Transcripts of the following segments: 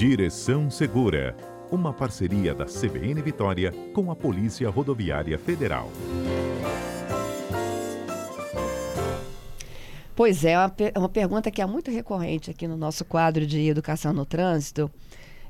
Direção Segura, uma parceria da CBN Vitória com a Polícia Rodoviária Federal. Pois é, uma, uma pergunta que é muito recorrente aqui no nosso quadro de Educação no Trânsito.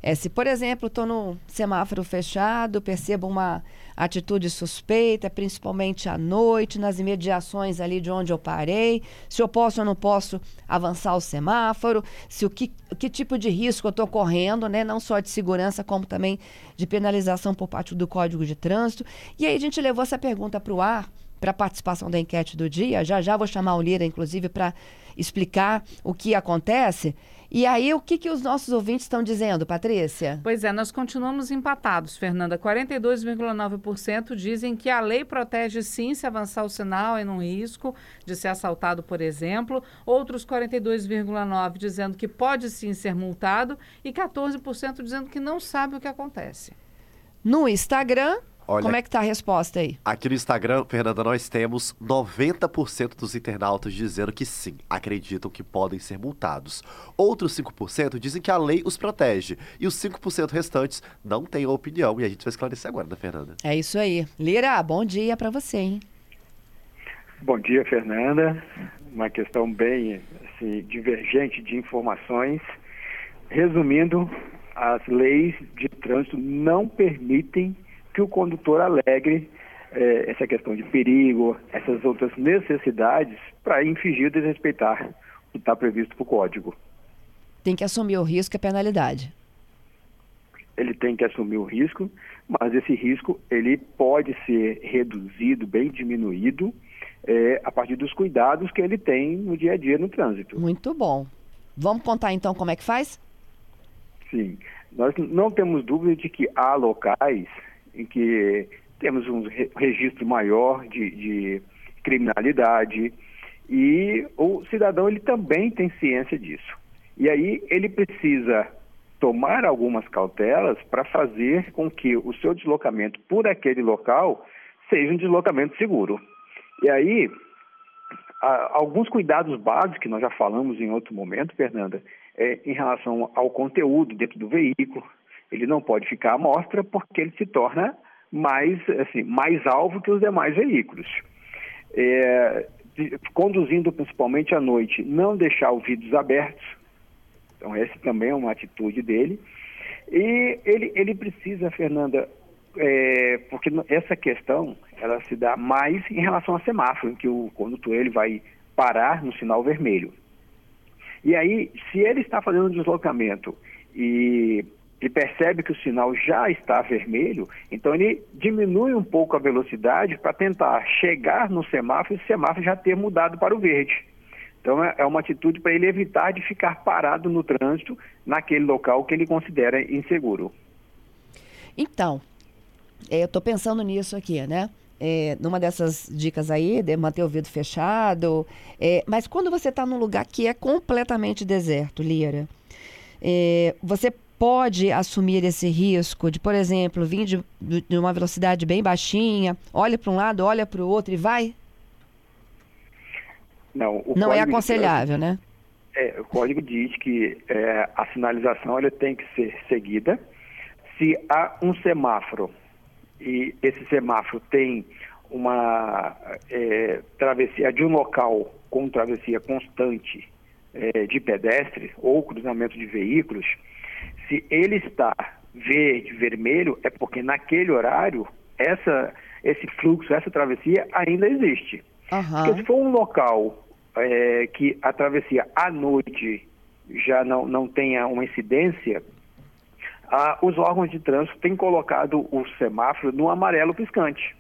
É, se, por exemplo, estou no semáforo fechado, percebo uma atitude suspeita, principalmente à noite, nas imediações ali de onde eu parei, se eu posso ou não posso avançar o semáforo, se o que, que tipo de risco eu estou correndo, né? não só de segurança, como também de penalização por parte do Código de Trânsito. E aí a gente levou essa pergunta para o ar, para a participação da enquete do dia. Já já vou chamar o Lira, inclusive, para explicar o que acontece. E aí, o que, que os nossos ouvintes estão dizendo, Patrícia? Pois é, nós continuamos empatados, Fernanda. 42,9% dizem que a lei protege sim se avançar o sinal em um risco de ser assaltado, por exemplo. Outros 42,9% dizendo que pode sim ser multado e 14% dizendo que não sabe o que acontece. No Instagram, Olha, Como é que está a resposta aí? Aqui no Instagram, Fernanda, nós temos 90% dos internautas dizendo que sim, acreditam que podem ser multados. Outros 5% dizem que a lei os protege. E os 5% restantes não têm opinião. E a gente vai esclarecer agora, né, Fernanda? É isso aí. Lira, bom dia para você, hein? Bom dia, Fernanda. Uma questão bem assim, divergente de informações. Resumindo, as leis de trânsito não permitem que o condutor alegre é, essa questão de perigo, essas outras necessidades para infringir e desrespeitar o que está previsto para o código. Tem que assumir o risco e a penalidade. Ele tem que assumir o risco, mas esse risco ele pode ser reduzido, bem diminuído, é, a partir dos cuidados que ele tem no dia a dia no trânsito. Muito bom. Vamos contar então como é que faz? Sim. Nós não temos dúvida de que há locais em que temos um registro maior de, de criminalidade e o cidadão ele também tem ciência disso. E aí ele precisa tomar algumas cautelas para fazer com que o seu deslocamento por aquele local seja um deslocamento seguro. E aí, alguns cuidados básicos que nós já falamos em outro momento, Fernanda, é em relação ao conteúdo dentro do veículo, ele não pode ficar à mostra porque ele se torna mais, assim, mais alvo que os demais veículos. É, conduzindo principalmente à noite, não deixar os vidros abertos. Então, essa também é uma atitude dele. E ele, ele precisa, Fernanda, é, porque essa questão ela se dá mais em relação a semáforo, em que o condutor ele vai parar no sinal vermelho. E aí, se ele está fazendo um deslocamento e ele percebe que o sinal já está vermelho, então ele diminui um pouco a velocidade para tentar chegar no semáforo e o semáforo já ter mudado para o verde. Então é, é uma atitude para ele evitar de ficar parado no trânsito naquele local que ele considera inseguro. Então, é, eu estou pensando nisso aqui, né? É, numa dessas dicas aí, de manter o vidro fechado. É, mas quando você está num lugar que é completamente deserto, Lira, é, você pode assumir esse risco de, por exemplo, vir de, de uma velocidade bem baixinha, olha para um lado, olha para o outro e vai? Não, não é aconselhável, diz, né? É, o código diz que é, a sinalização ela tem que ser seguida. Se há um semáforo e esse semáforo tem uma é, travessia de um local com travessia constante é, de pedestre ou cruzamento de veículos, se ele está verde, vermelho, é porque naquele horário essa, esse fluxo, essa travessia ainda existe. Uhum. Porque se for um local é, que a travessia à noite já não, não tenha uma incidência, ah, os órgãos de trânsito têm colocado o semáforo no amarelo piscante.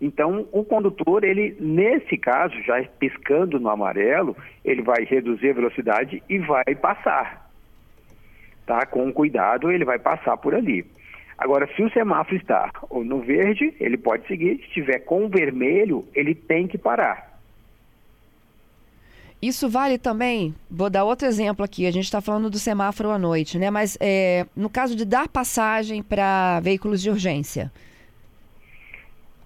Então, o condutor, ele, nesse caso, já piscando no amarelo, ele vai reduzir a velocidade e vai passar tá? Com cuidado, ele vai passar por ali. Agora, se o semáforo está no verde, ele pode seguir. Se estiver com vermelho, ele tem que parar. Isso vale também, vou dar outro exemplo aqui, a gente está falando do semáforo à noite, né? Mas é, no caso de dar passagem para veículos de urgência.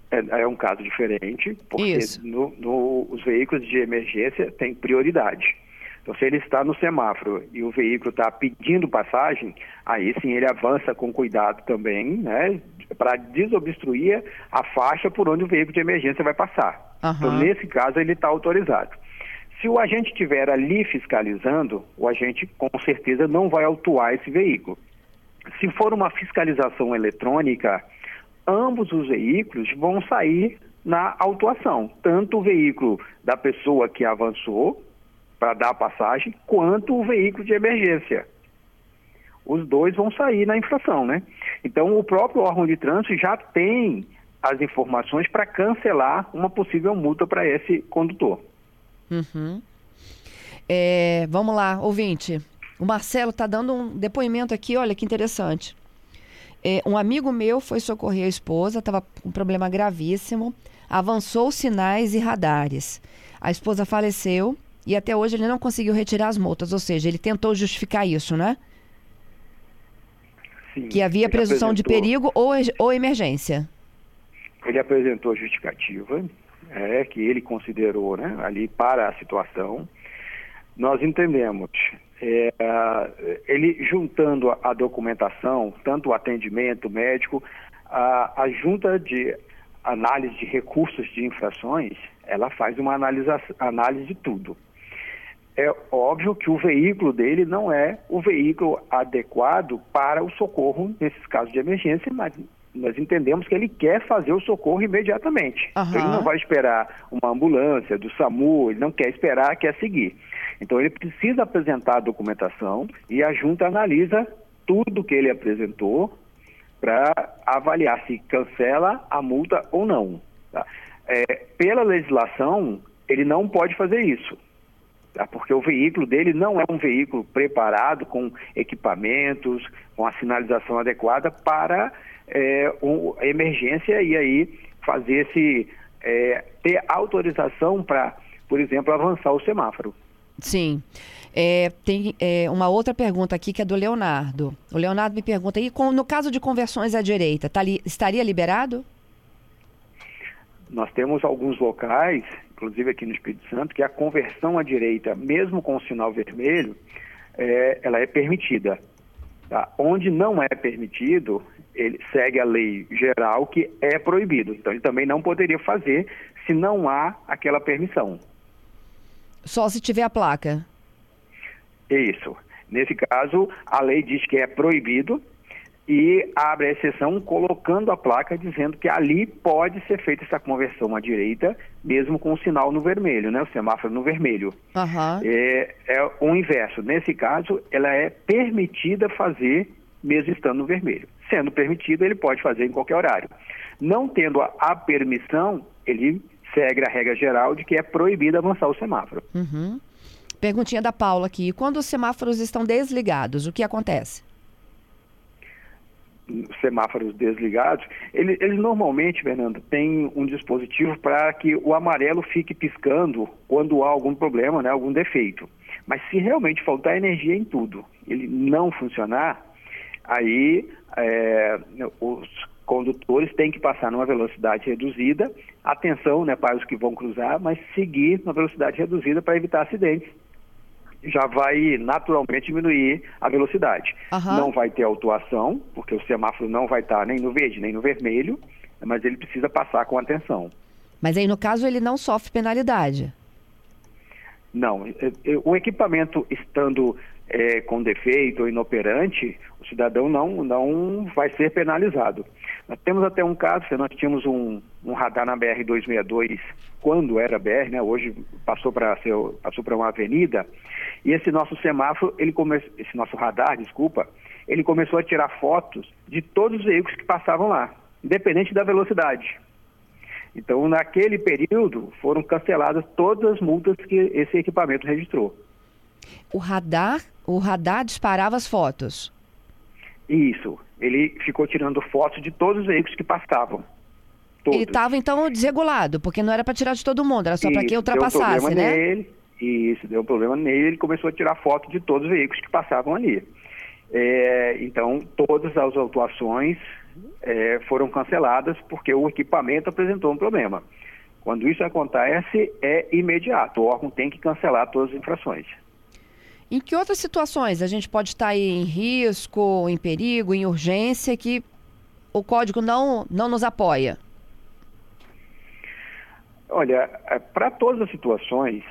É, é, um caso diferente, porque no, no, os veículos de emergência têm prioridade. Então, se ele está no semáforo e o veículo está pedindo passagem, aí sim ele avança com cuidado também, né, para desobstruir a faixa por onde o veículo de emergência vai passar. Uhum. Então, nesse caso, ele está autorizado. Se o agente estiver ali fiscalizando, o agente com certeza não vai autuar esse veículo. Se for uma fiscalização eletrônica, ambos os veículos vão sair na autuação, tanto o veículo da pessoa que avançou para dar a passagem, quanto o veículo de emergência. Os dois vão sair na infração, né? Então, o próprio órgão de trânsito já tem as informações para cancelar uma possível multa para esse condutor. Uhum. É, vamos lá, ouvinte. O Marcelo está dando um depoimento aqui, olha que interessante. É, um amigo meu foi socorrer a esposa, estava com um problema gravíssimo, avançou sinais e radares. A esposa faleceu e até hoje ele não conseguiu retirar as multas, ou seja, ele tentou justificar isso, né? Sim, que havia presunção de perigo ou, ou emergência. Ele apresentou justificativa, é, que ele considerou né, ali para a situação. Nós entendemos, é, ele juntando a, documentação, tanto o atendimento médico, a, a junta de análise de recursos de infrações, ela faz uma analisa, análise de tudo. É óbvio que o veículo dele não é o veículo adequado para o socorro nesses casos de emergência, mas nós entendemos que ele quer fazer o socorro imediatamente. Uhum. Ele não vai esperar uma ambulância do SAMU, ele não quer esperar, quer seguir. Então ele precisa apresentar a documentação e a junta analisa tudo que ele apresentou para avaliar se cancela a multa ou não. Tá? É, pela legislação, ele não pode fazer isso. Tá? Porque o veículo dele não é um veículo preparado com equipamentos, com a sinalização adequada para é, um, emergência e aí fazer esse é, ter autorização para, por exemplo, avançar o semáforo. Sim. É, tem é, uma outra pergunta aqui que é do Leonardo. O Leonardo me pergunta: e com, no caso de conversões à direita, tá li, estaria liberado? Nós temos alguns locais, inclusive aqui no Espírito Santo, que a conversão à direita, mesmo com o sinal vermelho, é, ela é permitida. Tá? Onde não é permitido, ele segue a lei geral que é proibido. Então, ele também não poderia fazer se não há aquela permissão. Só se tiver a placa? Isso. Nesse caso, a lei diz que é proibido e abre a exceção colocando a placa dizendo que ali pode ser feita essa conversão à direita, mesmo com o sinal no vermelho, né? O semáforo no vermelho. Uhum. É, é o inverso. Nesse caso, ela é permitida fazer mesmo estando no vermelho. Sendo permitido, ele pode fazer em qualquer horário. Não tendo a, a permissão, ele segue a regra geral de que é proibido avançar o semáforo. Uhum. Perguntinha da Paula aqui. Quando os semáforos estão desligados, o que acontece? Semáforos desligados, eles, eles, normalmente, Fernando, têm um dispositivo para que o amarelo fique piscando quando há algum problema, né, algum defeito. Mas se realmente faltar energia em tudo, ele não funcionar, aí é, os condutores têm que passar numa velocidade reduzida, atenção né, para os que vão cruzar, mas seguir na velocidade reduzida para evitar acidentes já vai naturalmente diminuir a velocidade. Uhum. Não vai ter autuação, porque o semáforo não vai estar nem no verde nem no vermelho, mas ele precisa passar com atenção. Mas aí, no caso, ele não sofre penalidade? Não. É, é, o equipamento estando é, com defeito ou inoperante, o cidadão não, não vai ser penalizado. Nós temos até um caso, nós tínhamos um, um radar na BR-262, quando era BR, né, hoje passou para passou uma avenida, e esse nosso semáforo, ele come, esse nosso radar, desculpa, ele começou a tirar fotos de todos os veículos que passavam lá, independente da velocidade. Então, naquele período, foram canceladas todas as multas que esse equipamento registrou. O radar, o radar disparava as fotos? Isso. Ele ficou tirando fotos de todos os veículos que passavam. Todos. Ele estava, então, desregulado, porque não era para tirar de todo mundo, era só para quem ultrapassasse, deu um né? Nele, isso, deu um problema nele, ele começou a tirar foto de todos os veículos que passavam ali. É, então, todas as autuações é, foram canceladas porque o equipamento apresentou um problema. Quando isso acontece, é imediato. O órgão tem que cancelar todas as infrações. Em que outras situações a gente pode estar aí em risco, em perigo, em urgência, que o código não, não nos apoia? Olha, é, para todas as situações,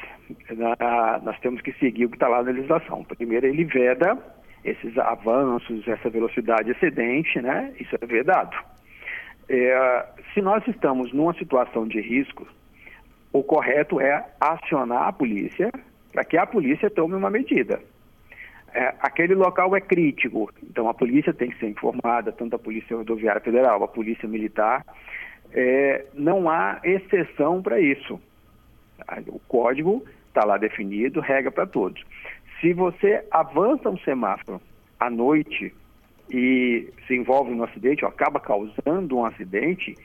nós temos que seguir o que está lá na legislação. Primeiro, ele veda esses avanços, essa velocidade excedente, né? Isso é vedado. É, se nós estamos numa situação de risco, o correto é acionar a polícia para que a polícia tome uma medida. É, aquele local é crítico, então a polícia tem que ser informada, tanto a Polícia Rodoviária Federal, a Polícia Militar. É, não há exceção para isso. O código está lá definido, regra para todos. Se você avança um semáforo à noite e se envolve num acidente, ou acaba causando um acidente,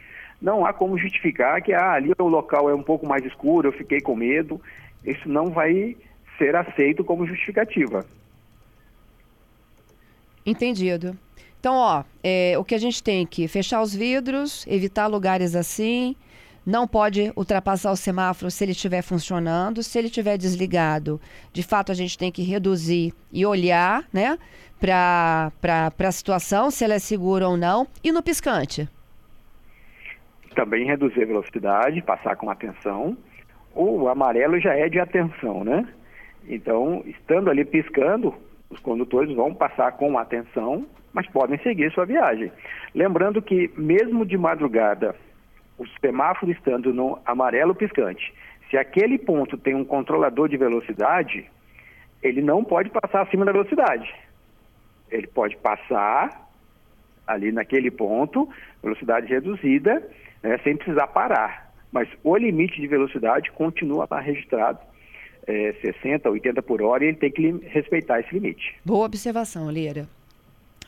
não há como justificar que ah, ali o local é um pouco mais escuro, eu fiquei com medo. Isso não vai ser aceito como justificativa. Entendido. Então, ó, é, o que a gente tem que fechar os vidros, evitar lugares assim, não pode ultrapassar o semáforo se ele estiver funcionando. Se ele estiver desligado, de fato a gente tem que reduzir e olhar, né, para a situação, se ela é segura ou não. E no piscante? Também reduzir a velocidade, passar com atenção. O amarelo já é de atenção, né? Então, estando ali piscando, os condutores vão passar com atenção, mas podem seguir sua viagem. Lembrando que, mesmo de madrugada, o semáforo estando no amarelo piscante, se aquele ponto tem um controlador de velocidade, ele não pode passar acima da velocidade. Ele pode passar ali naquele ponto, velocidade reduzida, né, sem precisar parar. Mas o limite de velocidade continua lá registrado é, 60, 80 por hora e ele tem que respeitar esse limite. Boa observação, Lira.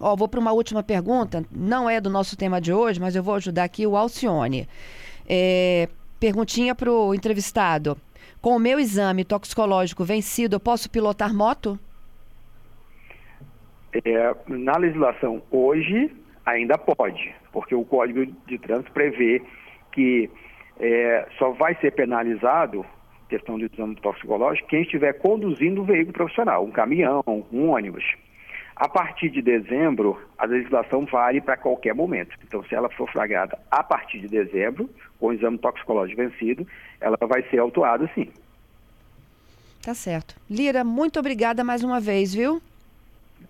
Ó, vou para uma última pergunta, não é do nosso tema de hoje, mas eu vou ajudar aqui o Alcione. É, perguntinha para o entrevistado. Com o meu exame toxicológico vencido, eu posso pilotar moto? É, na legislação hoje, ainda pode, porque o Código de Trânsito prevê que é, só vai ser penalizado questão de exame toxicológico quem estiver conduzindo um veículo profissional, um caminhão, um ônibus. A partir de dezembro, a legislação vale para qualquer momento. Então, se ela for flagrada a partir de dezembro, com o exame toxicológico vencido, ela vai ser autuada sim. Tá certo. Lira, muito obrigada mais uma vez, viu?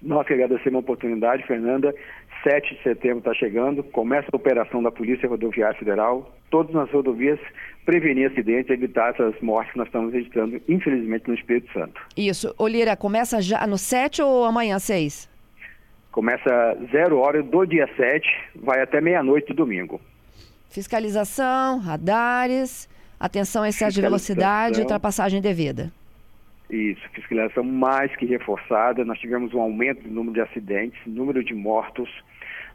Nós que agradecemos a oportunidade, Fernanda. 7 de setembro está chegando, começa a operação da Polícia Rodoviária Federal, todas nas rodovias, prevenir acidentes, evitar essas mortes que nós estamos registrando, infelizmente, no Espírito Santo. Isso. Olira, começa já no 7 ou amanhã 6? Começa zero hora do dia 7, vai até meia-noite do domingo. Fiscalização, radares, atenção a excesso de velocidade ultrapassagem devida. Isso, fiscalização mais que reforçada. Nós tivemos um aumento do número de acidentes, número de mortos.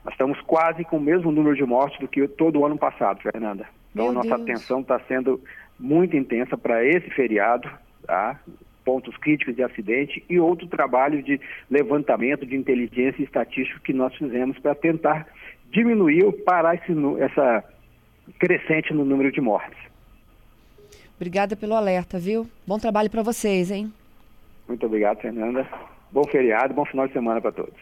Nós estamos quase com o mesmo número de mortos do que todo o ano passado, Fernanda. Então, Meu nossa Deus. atenção está sendo muito intensa para esse feriado, tá? pontos críticos de acidente e outro trabalho de levantamento de inteligência e estatística que nós fizemos para tentar diminuir ou parar esse, essa crescente no número de mortes. Obrigada pelo alerta, viu? Bom trabalho para vocês, hein? Muito obrigado, Fernanda. Bom feriado, bom final de semana para todos.